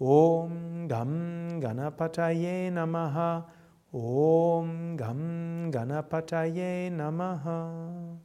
Om Gam Ganapataye Namaha. Om Gam Ganapataye Namaha.